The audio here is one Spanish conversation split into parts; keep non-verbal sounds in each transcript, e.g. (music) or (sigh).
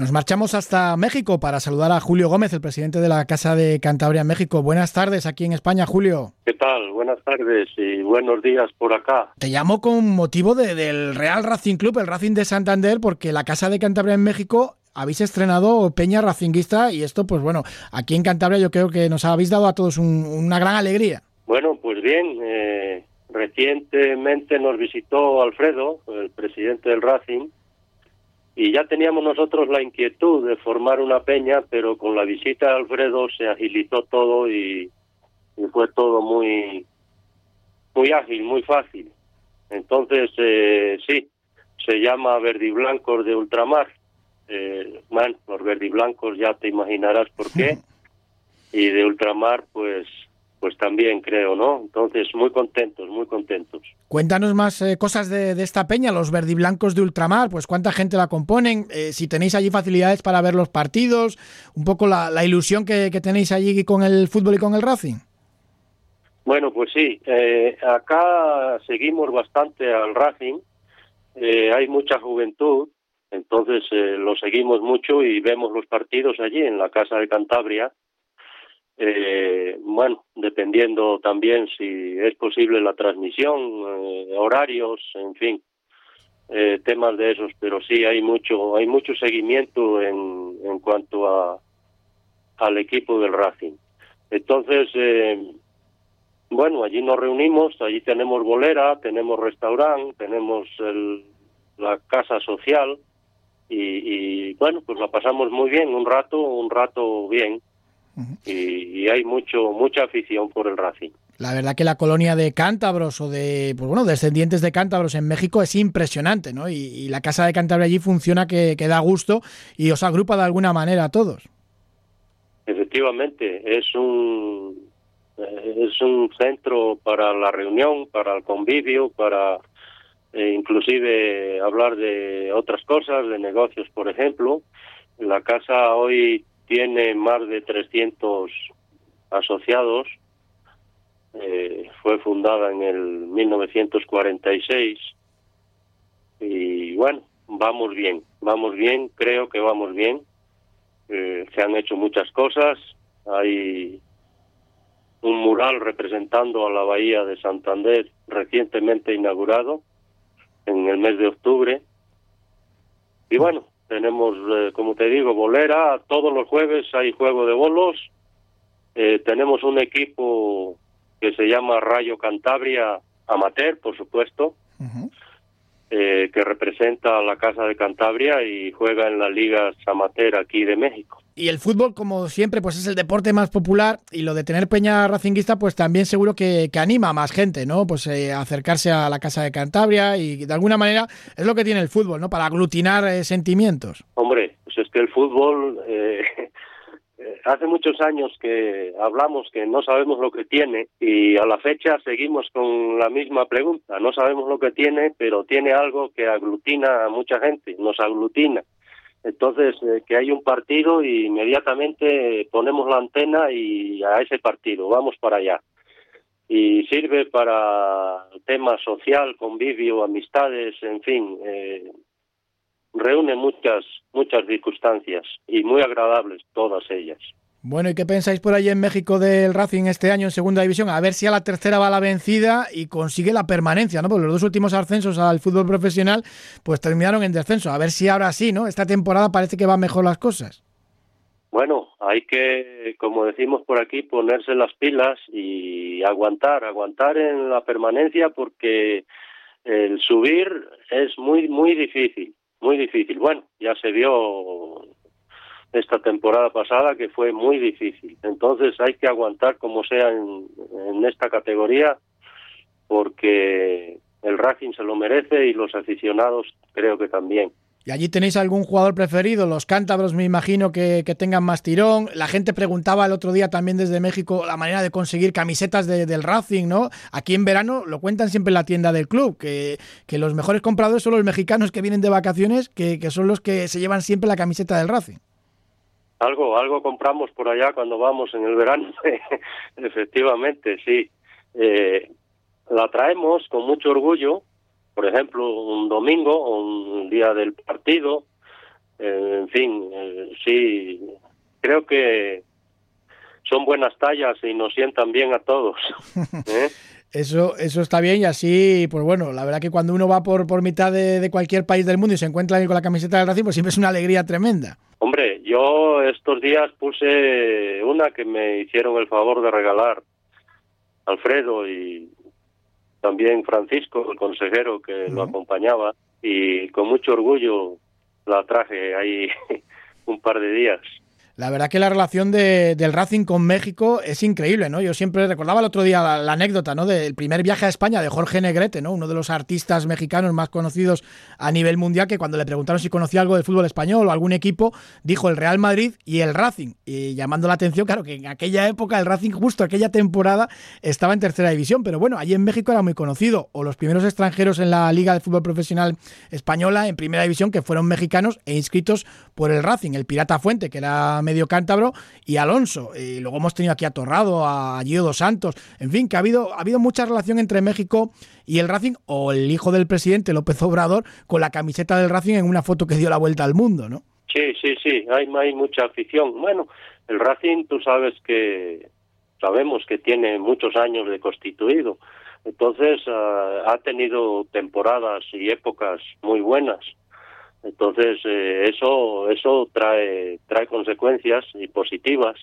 Nos marchamos hasta México para saludar a Julio Gómez, el presidente de la Casa de Cantabria en México. Buenas tardes aquí en España, Julio. ¿Qué tal? Buenas tardes y buenos días por acá. Te llamo con motivo del Real Racing Club, el Racing de Santander, porque la Casa de Cantabria en México habéis estrenado Peña Racinguista y esto, pues bueno, aquí en Cantabria yo creo que nos habéis dado a todos una gran alegría. Bueno, pues bien, eh, recientemente nos visitó Alfredo, el presidente del Racing, y ya teníamos nosotros la inquietud de formar una peña, pero con la visita de Alfredo se agilizó todo y, fue todo muy, muy ágil, muy fácil. Entonces, eh, sí, se llama Verdiblancos de Ultramar. Eh, bueno, los verdiblancos ya te imaginarás por qué. (laughs) Y de Ultramar, pues pues también creo, ¿no? Entonces, muy contentos, muy contentos. Cuéntanos más eh, cosas de, esta peña, los verdiblancos de ultramar, pues cuánta gente la componen, eh, si tenéis allí facilidades para ver los partidos, un poco la, ilusión que, tenéis allí con el fútbol y con el Racing. Bueno, pues sí, eh, acá seguimos bastante al Racing, hay mucha juventud, entonces lo seguimos mucho y vemos los partidos allí en la Casa de Cantabria eh, bueno, dependiendo también si es posible la transmisión, eh, horarios, en fin, eh, temas de esos, pero sí hay mucho, hay mucho seguimiento en, en cuanto a al equipo del Racing. Entonces, eh, bueno, allí nos reunimos, allí tenemos bolera, tenemos restaurante, tenemos el, la casa social y, y bueno, pues la pasamos muy bien, un rato, un rato bien y, hay mucho mucha afición por el Racing. La verdad que la colonia de cántabros o de, pues bueno, descendientes de cántabros en México es impresionante, ¿no? Y, la casa de Cantabria allí funciona que, da gusto y os agrupa de alguna manera a todos. Efectivamente, es un es un centro para la reunión, para el convivio, para eh, inclusive hablar de otras cosas, de negocios, por ejemplo. La casa hoy tiene más de 300 asociados. Eh, fue fundada en el 1946 y bueno, vamos bien, vamos bien, creo que vamos bien. Eh, se han hecho muchas cosas. Hay un mural representando a la bahía de Santander recientemente inaugurado en el mes de octubre. Y bueno, tenemos, eh, como te digo, bolera, todos los jueves hay juego de bolos, eh, tenemos un equipo que se llama Rayo Cantabria Amateur, por supuesto, eh, que representa a la Casa de Cantabria y juega en las ligas amateur aquí de México. Y el fútbol, como siempre, pues es el deporte más popular y lo de tener peña racinguista, pues también seguro que, anima a más gente, ¿no? Pues eh, acercarse a la Casa de Cantabria y de alguna manera es lo que tiene el fútbol, ¿no? Para aglutinar eh, sentimientos. Hombre, pues es que el fútbol hace muchos años que hablamos que no sabemos lo que tiene y a la fecha seguimos con la misma pregunta. No sabemos lo que tiene, pero tiene algo que aglutina a mucha gente, nos aglutina. Entonces, eh, que hay un partido y inmediatamente ponemos la antena y a ese partido, vamos para allá. Y sirve para temas social, convivio, amistades, en fin, eh, reúne muchas, muchas circunstancias y muy agradables todas ellas. Bueno, ¿y qué pensáis por ahí en México del Racing este año en Segunda División? A ver si a la tercera va la vencida y consigue la permanencia, ¿no? Porque los dos últimos ascensos al fútbol profesional pues terminaron en descenso. A ver si ahora sí, ¿no? Esta temporada parece que van mejor las cosas. Bueno, hay que, como decimos por aquí, ponerse las pilas y aguantar, aguantar en la permanencia porque el subir es muy, muy difícil muy difícil. Bueno, ya se vio esta temporada pasada que fue muy difícil. Entonces hay que aguantar como sea en, esta categoría porque el Racing se lo merece y los aficionados creo que también. ¿Y allí tenéis algún jugador preferido? Los cántabros me imagino que, tengan más tirón. La gente preguntaba el otro día también desde México la manera de conseguir camisetas del Racing, ¿no? Aquí en verano lo cuentan siempre en la tienda del club, que, que los mejores compradores son los mexicanos que vienen de vacaciones, que, que, son los que se llevan siempre la camiseta del Racing. Algo, algo compramos por allá cuando vamos en el verano, (laughs) efectivamente, sí. Eh, la traemos con mucho orgullo por ejemplo, un domingo o un día del partido, en fin, sí, creo que son buenas tallas y nos sientan bien a todos. (laughs) Eso, eso está bien y así, pues bueno, la verdad que cuando uno va por, por mitad de, cualquier país del mundo y se encuentra ahí con la camiseta del Racing, pues siempre es una alegría tremenda. Hombre, yo estos días puse una que me hicieron el favor de regalar Alfredo y también Francisco, el consejero que lo acompañaba, y con mucho orgullo la traje ahí (laughs) un par de días. La verdad que la relación de, del Racing con México es increíble, ¿no? Yo siempre recordaba el otro día la, anécdota, ¿no? Del primer viaje a España de Jorge Negrete, ¿no? Uno de los artistas mexicanos más conocidos a nivel mundial, que cuando le preguntaron si conocía algo del fútbol español o algún equipo, dijo el Real Madrid y el Racing. Y llamando la atención, claro, que en aquella época el Racing, justo aquella temporada, estaba en tercera división. Pero bueno, allí en México era muy conocido. O los primeros extranjeros en la Liga de Fútbol Profesional Española, en primera división, que fueron mexicanos e inscritos por el Racing. El Pirata Fuente, que era medio cántabro, y Alonso. Y luego hemos tenido aquí a Torrado, a Gio dos Santos. En fin, que ha habido, ha habido mucha relación entre México y el Racing, o el hijo del presidente López Obrador, con la camiseta del Racing en una foto que dio la vuelta al mundo, ¿no? Sí, sí, sí, hay, mucha afición. Bueno, el Racing, tú sabes que sabemos que tiene muchos años de constituido. Entonces ah, ha tenido temporadas y épocas muy buenas. Entonces eh, eso eso trae trae consecuencias y positivas.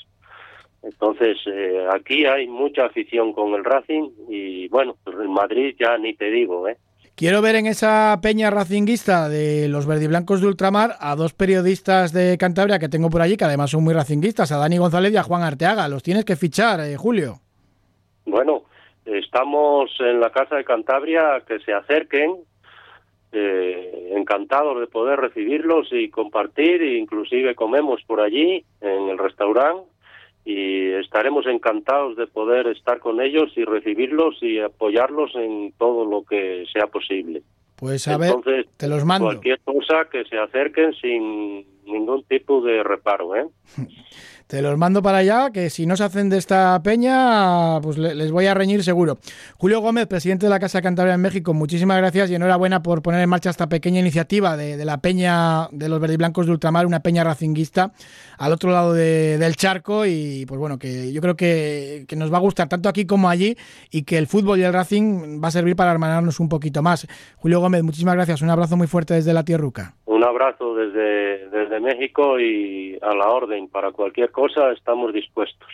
Entonces eh, aquí hay mucha afición con el Racing y bueno, en Madrid ya ni te digo, ¿eh? Quiero ver en esa peña racinguista de los verdiblancos de ultramar a dos periodistas de Cantabria que tengo por allí, que además son muy racinguistas, a Dani González y a Juan Arteaga. Los tienes que fichar, eh, Julio. Bueno, estamos en la Casa de Cantabria, que se acerquen, eh, encantados de poder recibirlos y compartir, e inclusive comemos por allí en el restaurante y estaremos encantados de poder estar con ellos y recibirlos y apoyarlos en todo lo que sea posible. Pues a ver, te los mando. Cualquier cosa que se acerquen sin ningún tipo de reparo, ¿eh? (laughs) Te los mando para allá, que si no se hacen de esta peña, pues les voy a reñir seguro. Julio Gómez, presidente de la Casa Cantabria en México, muchísimas gracias y enhorabuena por poner en marcha esta pequeña iniciativa de, la peña de los verdiblancos de ultramar, una peña racinguista al otro lado del charco y pues bueno, que yo creo que, que, nos va a gustar tanto aquí como allí y que el fútbol y el Racing va a servir para hermanarnos un poquito más. Julio Gómez, muchísimas gracias, un abrazo muy fuerte desde la Tierruca. Un abrazo desde, desde México y a la orden para cualquier cosa estamos dispuestos.